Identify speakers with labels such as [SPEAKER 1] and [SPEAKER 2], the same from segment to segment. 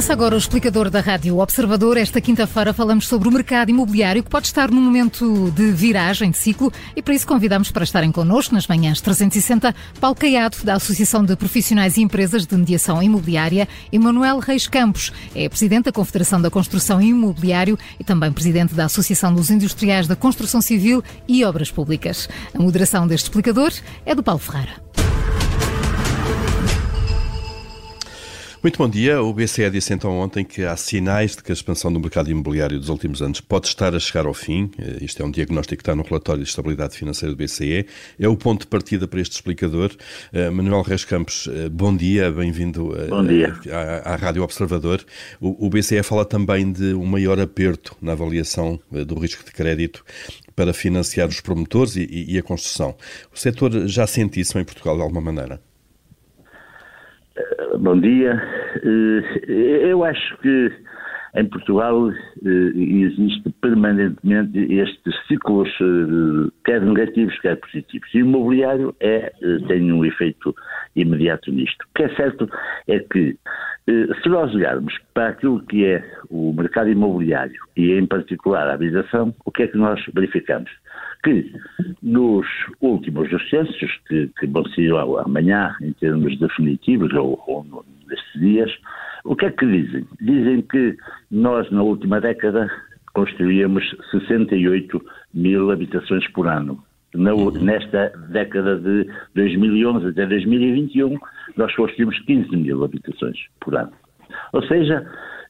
[SPEAKER 1] Começa agora o explicador da Rádio Observador. Esta quinta-feira falamos sobre o mercado imobiliário que pode estar num momento de viragem de ciclo e para isso convidamos para estarem connosco nas manhãs 360 Paulo Caiado, da Associação de Profissionais e Empresas de Mediação Imobiliária e Manuel Reis Campos, é presidente da Confederação da Construção e Imobiliário e também presidente da Associação dos Industriais da Construção Civil e Obras Públicas. A moderação deste explicador é do Paulo Ferreira.
[SPEAKER 2] Muito bom dia. O BCE disse então ontem que há sinais de que a expansão do mercado imobiliário dos últimos anos pode estar a chegar ao fim. Eh, isto é um diagnóstico que está no relatório de estabilidade financeira do BCE. É o ponto de partida para este explicador. Uh, Manuel Reis Campos, uh, bom dia, bem-vindo à, à, Rádio Observador. O, o, BCE fala também de um maior aperto na avaliação do risco de crédito para financiar os promotores e, e a construção. O setor já sente isso em Portugal de alguma maneira?
[SPEAKER 3] Bom dia. Eh, eu acho que em Portugal eh, existe permanentemente estes ciclos, eh, quer negativos, quer positivos. E o imobiliário é, tem um efeito imediato nisto. O que é certo é que, se nós olharmos para aquilo que é o mercado imobiliário e, em particular, a habitação, o que é que nós verificamos? que nos últimos censos, que, que vão ser amanhã em termos definitivos, ou, ou nestes dias, o que é que dizem? Dizem que nós, na última década, construíamos 68 mil habitações por ano. Na, uhum. nesta década de 2011 até 2021, nós construímos 15 mil habitações por ano. Ou seja,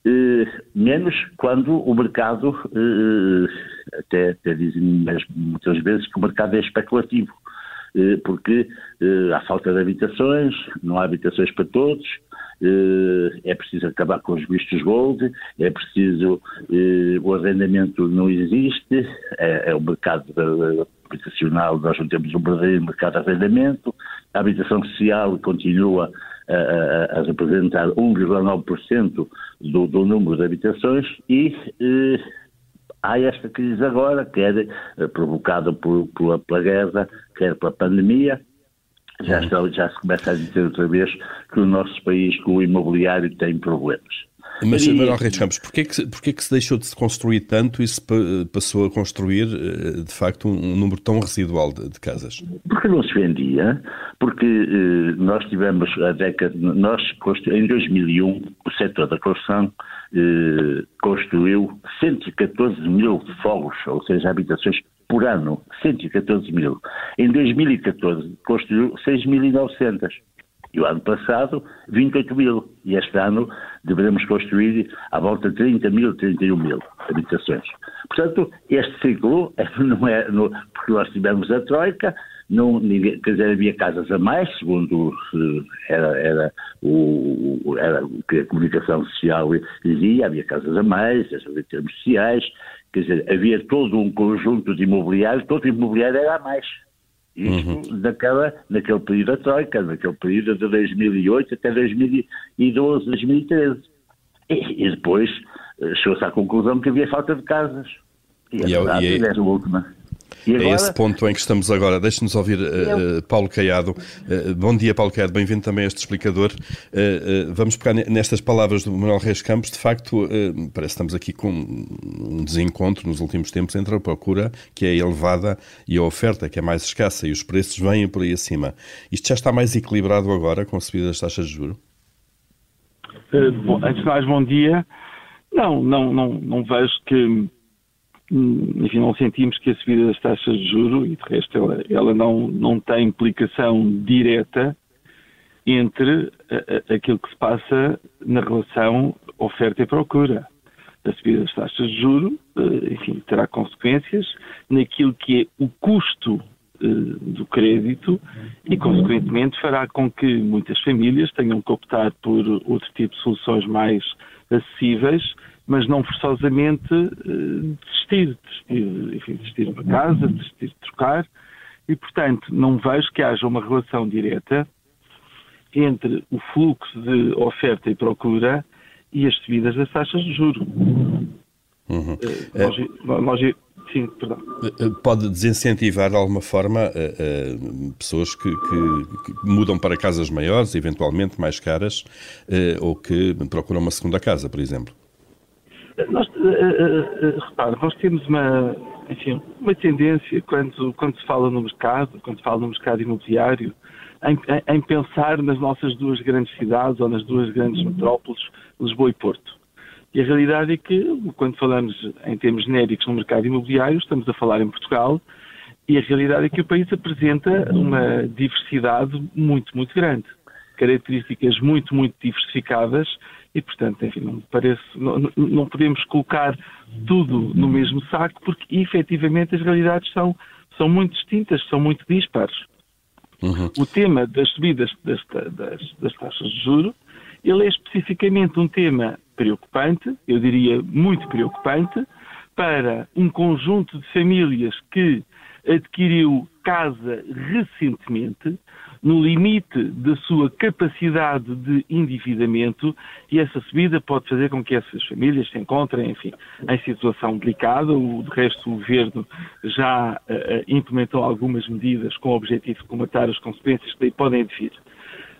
[SPEAKER 3] eh, menos quando o mercado, eh, até, até dizem muitas vezes que o mercado é especulativo, eh, porque eh, há falta de habitações, não há habitações para todos, é preciso acabar com os vistos gold, é preciso, eh, o arrendamento não existe, é, é o mercado habitacional, nós não temos um verdadeiro mercado de arrendamento, a habitação social continua a, a representar 1,9% do, do número de habitações e eh, há esta crise agora, quer eh, provocada por, pela, pela guerra, quer pela pandemia, já, uhum. está, já se começa a dizer outra vez que o nosso país, com o imobiliário, tem problemas.
[SPEAKER 2] Mas, e... Manuel Reis Campos, porquê que, porquê que se deixou de se construir tanto e se passou a construir, eh, de facto, um, número tão residual de, de, casas?
[SPEAKER 3] Porque não se vendia, porque eh, nós tivemos a década, nós em 2001, o setor da construção eh, construiu 114 mil fogos, ou seja, habitações por ano, 114 mil. Em 2014 construiu 6.900. E o ano passado, 28 mil. E este ano devemos construir à volta de 30 mil, 31 mil habitações. Portanto, este ciclo não é, porque nós tivemos a Troika, não, ninguém, quer dizer, havia casas a mais, segundo era, era, o, era que a comunicação social dizia, havia casas a mais, em termos sociais, quer dizer, havia todo um conjunto de imobiliário, todo o imobiliário era a mais. Isto uhum. naquela, naquele período da Troika, naquele período de 2008 até 2012, 2013. E, e depois eh, chegou-se à conclusão que havia falta de casas. E, e, a é, e, é a última.
[SPEAKER 2] É agora... É esse ponto em que estamos agora. Deixe-nos ouvir uh, Paulo Caiado. Uh, bom dia, Paulo Caiado. Bem-vindo também a este explicador. Uh, vamos pegar nestas palavras do Manuel Reis Campos. De facto, parece que estamos aqui com um desencontro nos últimos tempos entre a procura, que é elevada, e a oferta, que é mais escassa, e os preços vêm por aí acima. Isto já está mais equilibrado agora com a subida das taxas de juros?
[SPEAKER 4] bom, antes de mais, bom dia. Não, não, não, não vejo que enfim, não sentimos que a subida das taxas de juro, e de resto ela, ela não, não tem implicação direta entre a, a, aquilo que se passa na relação oferta e procura. A subida das taxas de juro, eh, enfim, terá consequências naquilo que é o custo eh, do crédito e, consequentemente, fará com que muitas famílias tenham que optar por outro tipo de soluções mais acessíveis mas não forçosamente uh, desistir, desistir, enfim, desistir de uma casa, desistir de trocar, e portanto não vejo que haja uma relação direta entre o fluxo de oferta e procura e as subidas das taxas de juros. Uhum. Uh, Sim, perdão.
[SPEAKER 2] Pode desincentivar de alguma forma uh, uh, pessoas que, que, que, mudam para casas maiores, eventualmente mais caras, uh, ou que procuram uma segunda casa, por exemplo?
[SPEAKER 4] Nós, repare, nós temos uma, enfim, uma tendência quando, quando se fala no mercado, quando se fala no mercado imobiliário, em, em pensar nas nossas duas grandes cidades ou nas duas grandes metrópoles, Lisboa e Porto. E a realidade é que, quando falamos em termos genéricos no mercado imobiliário, estamos a falar em Portugal, e a realidade é que o país apresenta uma diversidade muito, muito grande. Características muito, muito diversificadas e, portanto, enfim, não parece, não, não podemos colocar tudo no mesmo saco porque, efetivamente, as realidades são, são muito distintas, são muito dispares. Uhum. O tema das subidas das, das, das taxas de juros, ele é especificamente um tema preocupante, eu diria muito preocupante, para um conjunto de famílias que adquiriu casa recentemente, no limite da sua capacidade de endividamento, e essa subida pode fazer com que essas famílias se encontrem, enfim, em situação delicada. O, de resto, o Governo já uh, implementou algumas medidas com o objetivo de comatar as consequências que daí podem advir.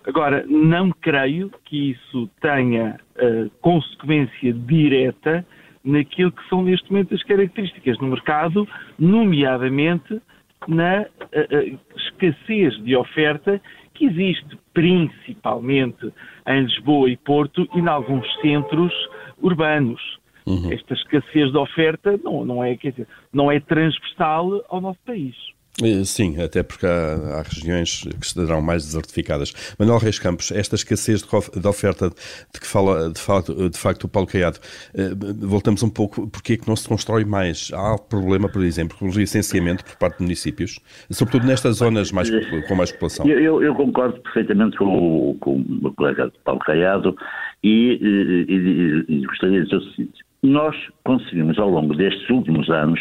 [SPEAKER 4] Agora, não creio que isso tenha uh, consequência direta naquilo que são neste momento as características no mercado, nomeadamente na uh, escassez de oferta que existe principalmente em Lisboa e Porto e em alguns centros urbanos. Uhum. Esta escassez de oferta não, não, é, dizer, não é transversal ao nosso país.
[SPEAKER 2] Eh, sim, até porque há, há, regiões que estarão mais desertificadas. Manuel Reis Campos, esta escassez de, oferta de que fala de facto, de facto o Paulo Caiado, eh, voltamos um pouco, porque é que não se constrói mais? Há problema, por exemplo, com o licenciamento por parte de municípios, sobretudo nestas zonas mais, com mais população.
[SPEAKER 3] Eu, eu concordo perfeitamente com o, com o colega Paulo Caiado e, e, e, e gostaria de dizer o seguinte. Nós conseguimos, ao longo destes últimos anos,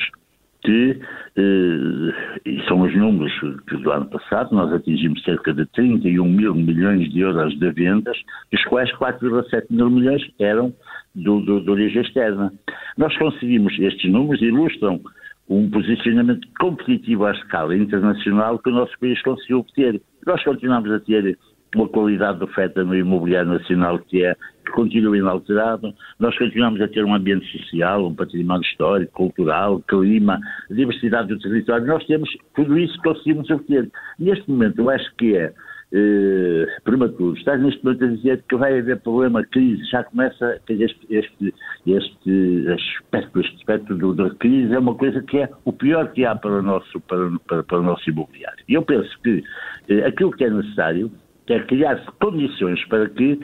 [SPEAKER 3] que, eh, e são os números do ano passado, nós atingimos cerca de 31 mil milhões de euros de vendas, dos quais 4,7 mil milhões eram do, do, de origem externa. Nós conseguimos, estes números ilustram um posicionamento competitivo à escala internacional que o nosso país conseguiu obter. Nós continuamos a ter uma qualidade de oferta no imobiliário nacional que é continua inalterado. Nós continuamos a ter um ambiente social, um património histórico, cultural, clima, diversidade do território. Nós temos tudo isso conseguimos obter. Neste momento, eu acho que é eh, prematuro. Estás neste momento a dizer que vai haver problema, crise, já começa este, este, este aspecto, este aspecto do, da crise é uma coisa que é o pior que há para o nosso, para, para, para o nosso imobiliário. E eu penso que eh, aquilo que é necessário é criar condições para que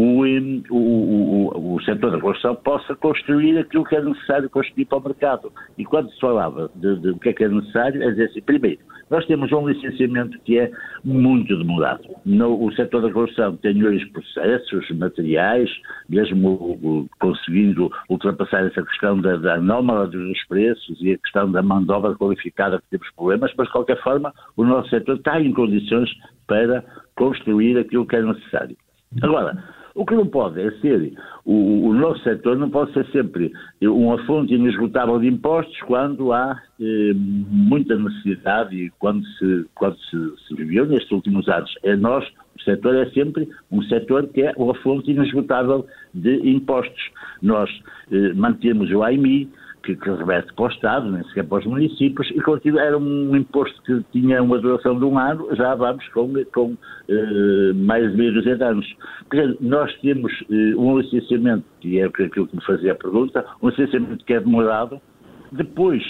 [SPEAKER 3] o, o, o, o, setor da construção possa construir aquilo que é necessário construir para o mercado. E quando se falava de, de o que é que é necessário, é dizer assim, primeiro, nós temos um licenciamento que é muito demorado. No, o setor da construção tem hoje processos, materiais, mesmo conseguindo ultrapassar essa questão da, da anómala dos preços e a questão da mão de obra qualificada que temos problemas, mas de qualquer forma o nosso setor está em condições para construir aquilo que é necessário. Agora, o que não pode é ser, o, o nosso setor não pode ser sempre uma fonte inesgotável de impostos quando há eh, muita necessidade e quando se, quando se, se viveu nestes últimos anos. É nós, o setor é sempre um setor que é uma fonte inesgotável de impostos. Nós eh, mantemos o AIMI, que, que para o Estado, nem sequer para os municípios, e continua, era um imposto que tinha uma duração de um ano, já vamos com, com eh, mais de meio dúzia de anos. Portanto, nós temos eh, um licenciamento, que é aquilo que me fazia a pergunta, um licenciamento que é demorado, depois,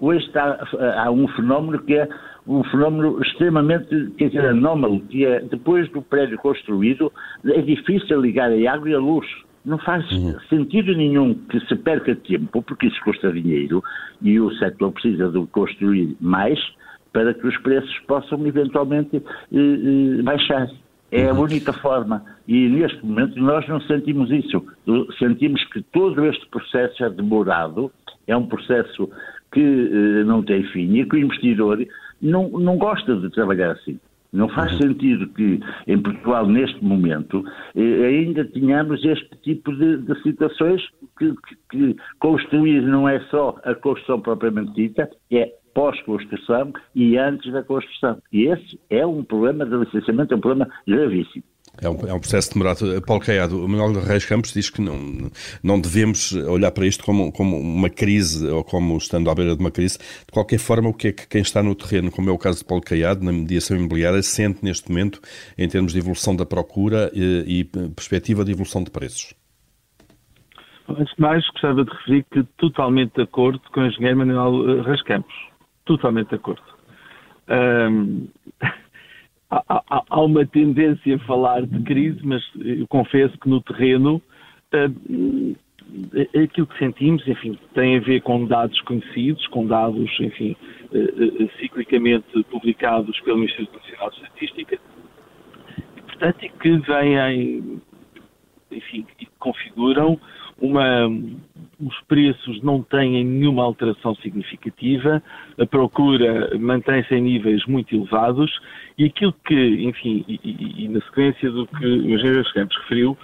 [SPEAKER 3] hoje está, há um fenómeno que é um fenómeno extremamente, quer dizer, anómalo, que é, depois do prédio construído, é difícil ligar a água e a luz. Não faz sentido nenhum que se perca tempo, porque isso custa dinheiro e o setor precisa de construir mais para que os preços possam eventualmente eh, eh, baixar. É a uhum. única forma. E neste momento nós não sentimos isso. Sentimos que todo este processo é demorado, é um processo que eh, não tem fim e que o investidor não, não gosta de trabalhar assim. Não faz uhum. sentido que em Portugal, neste momento, eh, ainda tenhamos este tipo de, de, situações que, que, construir não é só a construção propriamente dita, é pós-construção e antes da construção. E esse é um problema de licenciamento, é um problema gravíssimo.
[SPEAKER 2] É um, é um, processo demorado. Paulo Caiado, o Manuel Reis Campos diz que não, não devemos olhar para isto como, como uma crise ou como estando à beira de uma crise. De qualquer forma, o que é que quem está no terreno, como é o caso de Paulo Caiado, na mediação imobiliária, sente neste momento em termos de evolução da procura e, e perspectiva de evolução de preços?
[SPEAKER 4] Antes de mais, gostava de referir que totalmente de acordo com o engenheiro Manuel Reis Campos. Totalmente de acordo. Um, há, há, uma tendência a falar de crise, mas eu confesso que no terreno uh, aquilo que sentimos, enfim, tem a ver com dados conhecidos, com dados, enfim, ciclicamente publicados pelo Instituto Nacional de Estatística, e, portanto, que vêm, enfim, e configuram uma, os preços não têm nenhuma alteração significativa, a procura mantém-se em níveis muito elevados e aquilo que, enfim, e, e, e na sequência do que o engenheiro Campos referiu,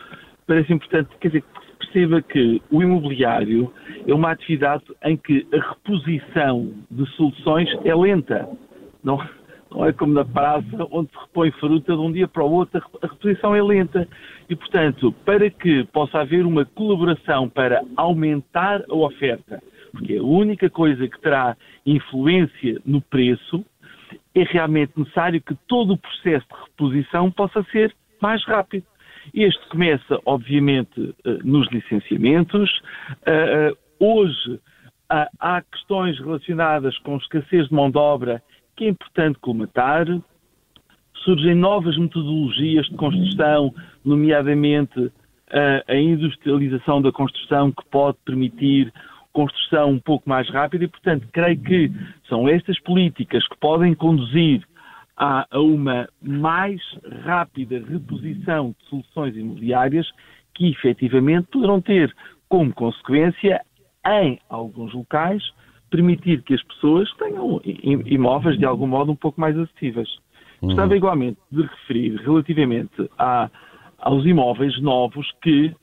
[SPEAKER 4] parece importante, quer dizer, perceba que o imobiliário é uma atividade em que a reposição de soluções é lenta. Não, é como na praça, onde se repõe fruta de um dia para o outro, a reposição é lenta. E, portanto, para que possa haver uma colaboração para aumentar a oferta, porque a única coisa que terá influência no preço, é realmente necessário que todo o processo de reposição possa ser mais rápido. Este começa, obviamente, eh, nos licenciamentos. Eh, eh, hoje há questões relacionadas com escassez de mão de obra que é importante colmatar. Surgem novas metodologias de construção, nomeadamente a, a industrialização da construção, que pode permitir construção um pouco mais rápida e, portanto, creio que são estas políticas que podem conduzir a, uma mais rápida reposição de soluções imobiliárias que efetivamente poderão ter como consequência, em alguns locais, permitir que as pessoas tenham imóveis de algum modo um pouco mais acessíveis. Uhum. Gostava igualmente de referir relativamente a, aos imóveis novos que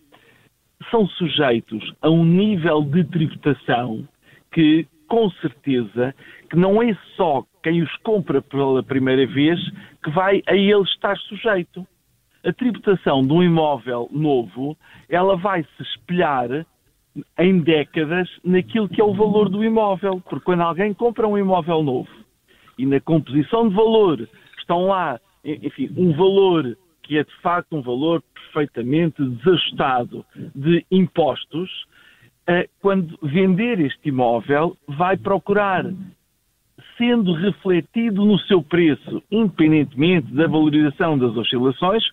[SPEAKER 4] são sujeitos a um nível de tributação que, com certeza, que não é só quem os compra pela primeira vez que vai a ele estar sujeito. A tributação de um imóvel novo, ela vai se espelhar em décadas naquilo que é o valor do imóvel. Porque quando alguém compra um imóvel novo e na composição de valor estão lá, enfim, um valor que é de facto um valor perfeitamente desajustado de impostos, eh, quando vender este imóvel, vai procurar, sendo refletido no seu preço, independentemente da valorização das oscilações,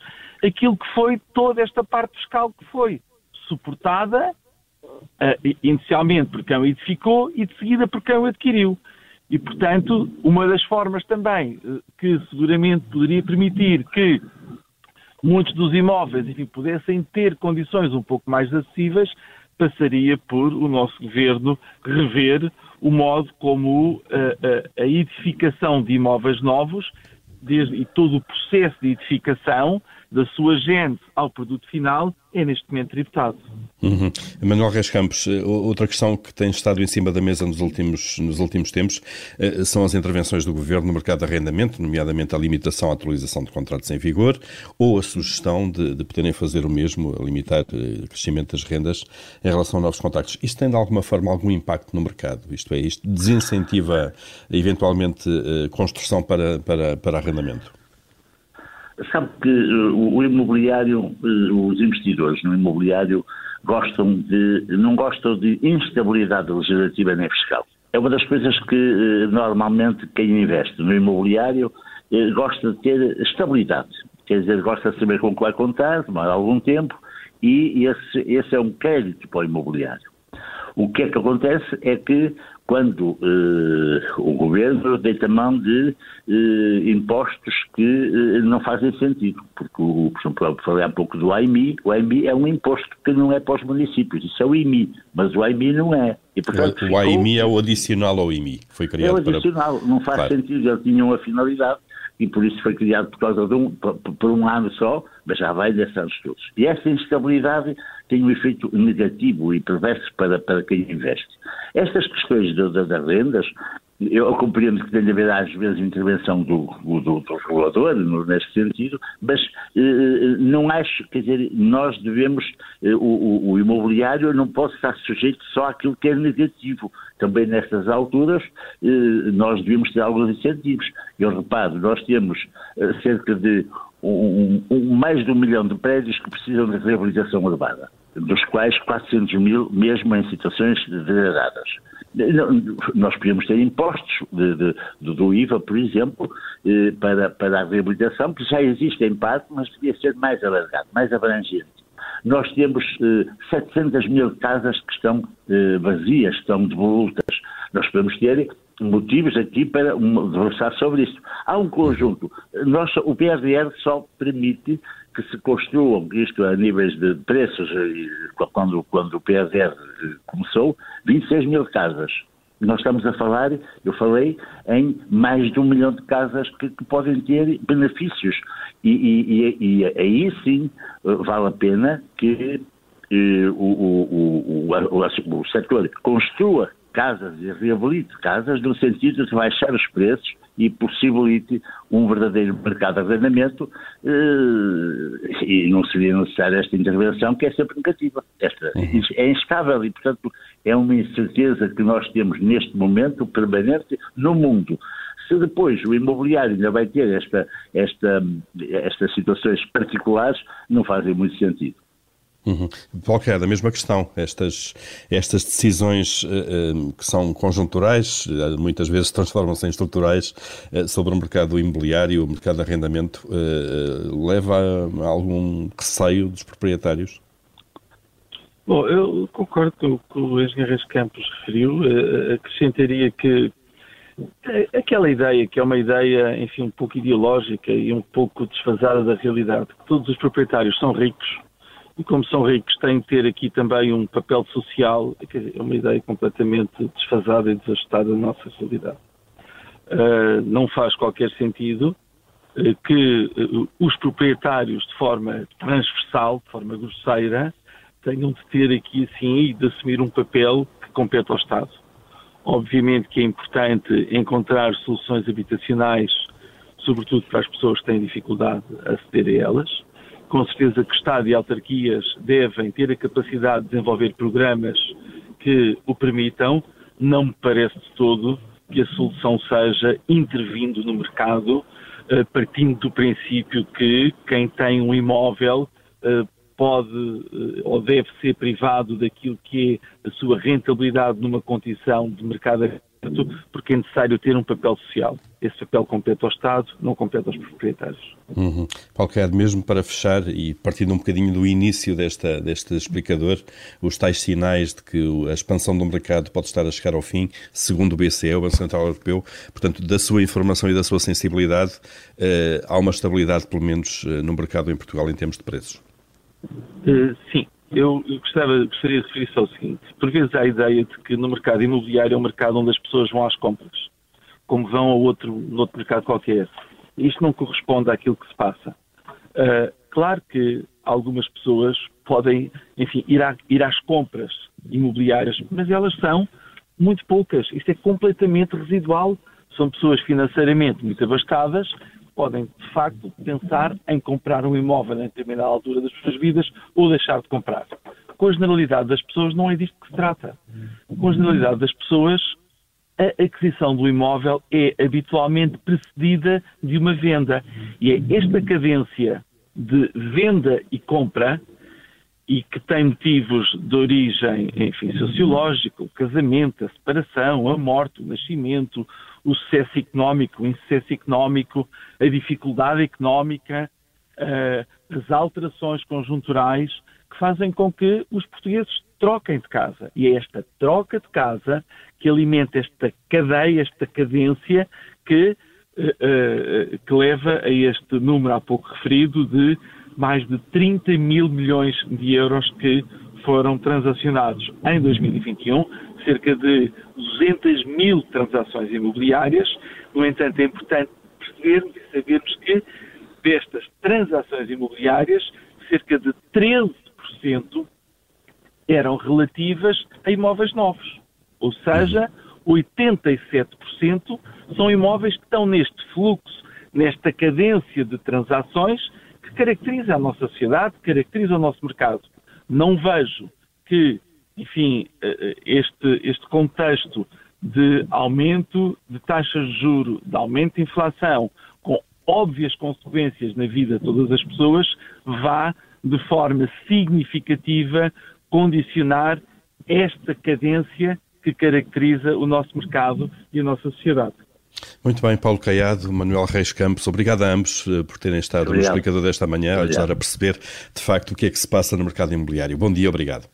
[SPEAKER 4] aquilo que foi toda esta parte fiscal que foi suportada uh, inicialmente por quem o edificou e de seguida por quem o adquiriu. E, portanto, uma das formas também uh, que seguramente poderia permitir que muitos dos imóveis enfim, pudessem ter condições um pouco mais acessíveis passaria por o nosso governo rever o modo como uh, a edificação de imóveis novos desde, e todo o processo de edificação da sua gente ao produto final é neste momento tributado.
[SPEAKER 2] Uhum. Manuel Reis Campos, eh, outra questão que tem estado em cima da mesa nos últimos, nos últimos tempos eh, são as intervenções do Governo no mercado de arrendamento, nomeadamente a limitação à atualização de contratos em vigor ou a sugestão de, de poderem fazer o mesmo, a limitar eh, o crescimento das rendas em relação a novos contactos. Isto tem de alguma forma algum impacto no mercado? Isto é, isto desincentiva eventualmente construção para, para, para arrendamento?
[SPEAKER 3] Sabe que o imobiliário, os investidores no imobiliário gostam de, não gostam de instabilidade legislativa nem fiscal. É uma das coisas que eh, normalmente quem investe no imobiliário eh, gosta de ter estabilidade. Quer dizer, gosta de saber com o que vai contar, demora algum tempo, e esse, esse é um crédito para o imobiliário. O que é que acontece é que quando eh, o governo deita mão de eh, impostos que eh, não fazem sentido, porque, o, por exemplo, eu falei há pouco do AIMI, o AIMI é um imposto que não é para os municípios, isso é o IMI, mas o AIMI não é.
[SPEAKER 2] E, portanto, o, AIMI é o adicional ao IMI, foi criado
[SPEAKER 3] É o adicional,
[SPEAKER 2] para...
[SPEAKER 3] não faz claro. sentido, ele tinha uma finalidade e por isso foi criado por causa de um, por, por um ano só, mas já vai desses anos todos. E essa instabilidade tem um efeito negativo e perverso para, para quem investe. Estas questões das rendas eu compreendo que tenha haver às vezes intervenção do, do, do regulador neste sentido, mas eh, não acho, quer dizer, nós devemos, eh, o, o, imobiliário não pode estar sujeito só àquilo que é negativo. Também nestas alturas eh, nós devemos ter alguns incentivos. Eu reparo, nós temos eh, cerca de um, um, mais de um milhão de prédios que precisam de reabilitação urbana, dos quais 400 mil mesmo em situações degradadas. Nós podíamos ter impostos de, de, do IVA, por exemplo, eh, para, para a reabilitação, que já existe em parte, mas devia ser mais alargado, mais abrangente. Nós temos eh, 700 mil casas que estão eh, vazias, estão devolutas. Nós podemos ter motivos aqui para conversar sobre isso. Há um conjunto. Nós, o PRR só permite que se construam, isto a níveis de preços, quando, quando o PRR começou, 26 mil casas. Nós estamos a falar, eu falei, em mais de um milhão de casas que, que podem ter benefícios. E, e, e, e, aí sim vale a pena que eh, o, o, o, o setor construa casas e reabilite casas no sentido de baixar os preços e possibilite um verdadeiro mercado de arrendamento eh, e não seria necessária esta intervenção que é sempre negativa. Esta uhum. é instável e, portanto, é uma incerteza que nós temos neste momento permanente no mundo. Se depois o imobiliário ainda vai ter esta, esta, estas situações particulares, não fazem muito sentido.
[SPEAKER 2] Uhum. Qualquer, a mesma questão. Estas, estas decisões uh, uh, que são conjunturais, uh, muitas vezes transformam-se em estruturais sobre o mercado imobiliário, o mercado de arrendamento, leva a, a, algum receio dos proprietários?
[SPEAKER 4] Bom, eu concordo com o que o engenheiro Campos referiu. acrescentaria que aquela ideia, que é uma ideia, enfim, um pouco ideológica e um pouco desfasada da realidade, que todos os proprietários são ricos e como são ricos têm de ter aqui também um papel social, é uma ideia completamente desfasada e desajustada da nossa realidade. Uh, não faz qualquer sentido uh, que uh, os proprietários, de forma transversal, de forma grosseira, tenham de ter aqui, assim, e de assumir um papel que compete ao Estado. Obviamente que é importante encontrar soluções habitacionais, sobretudo para as pessoas que têm dificuldade a aceder a elas com certeza que Estado e autarquias devem ter a capacidade de desenvolver programas que o permitam. Não me parece de todo que a solução seja intervindo no mercado, eh, partindo do princípio que quem tem um imóvel eh, pode eh, ou deve ser privado daquilo que é a sua rentabilidade numa condição de mercado porque é necessário ter um papel social. Esse papel compete ao Estado, não compete aos proprietários.
[SPEAKER 2] Uhum. Paulo Caiado, mesmo para fechar e partindo um bocadinho do início desta, deste explicador, os tais sinais de que a expansão do mercado pode estar a chegar ao fim, segundo o BCE, o Banco Central Europeu, portanto, da sua informação e da sua sensibilidade, eh, há uma estabilidade, pelo menos, eh, no mercado em Portugal em termos de preços?
[SPEAKER 4] Uh, sim, eu gostava, gostaria de referir-se ao seguinte. Por vezes há a ideia de que no mercado imobiliário é um mercado onde as pessoas vão às compras, como vão a outro, outro mercado qualquer. Isto não corresponde àquilo que se passa. Uh, claro que algumas pessoas podem, enfim, ir, à, ir às compras imobiliárias, mas elas são muito poucas. Isto é completamente residual. São pessoas financeiramente muito abastadas podem, de facto, pensar em comprar um imóvel em determinada altura das suas vidas ou deixar de comprar. Com a generalidade das pessoas, não é disto que se trata. Com a generalidade das pessoas, a aquisição do imóvel é habitualmente precedida de uma venda. E é esta cadência de venda e compra e que tem motivos de origem, enfim, sociológico, o casamento, a separação, a morte, o nascimento, o sucesso económico, o insucesso económico, a dificuldade económica, uh, as alterações conjunturais que fazem com que os portugueses troquem de casa. E é esta troca de casa que alimenta esta cadeia, esta cadência que, uh, uh, que leva a este número há pouco referido de mais de 30 mil milhões de euros que foram transacionados em 2021, cerca de 200 mil transações imobiliárias. No entanto, é importante percebermos e sabermos que destas transações imobiliárias, cerca de 13% eram relativas a imóveis novos. Ou seja, 87% são imóveis que estão neste fluxo, nesta cadência de transações que caracteriza a nossa sociedade, caracteriza o nosso mercado. Não vejo que, enfim, eh, eh, este, este contexto de aumento de taxas de juro, de aumento de inflação, com óbvias consequências na vida de todas as pessoas, vá de forma significativa condicionar esta cadência que caracteriza o nosso mercado e a nossa sociedade.
[SPEAKER 2] Muito bem, Paulo Caiado, Manuel Reis Campos, obrigado a ambos eh, por terem estado obrigado. no explicador desta manhã, a ajudar a perceber de facto o que é que se passa no mercado imobiliário. Bom dia, obrigado.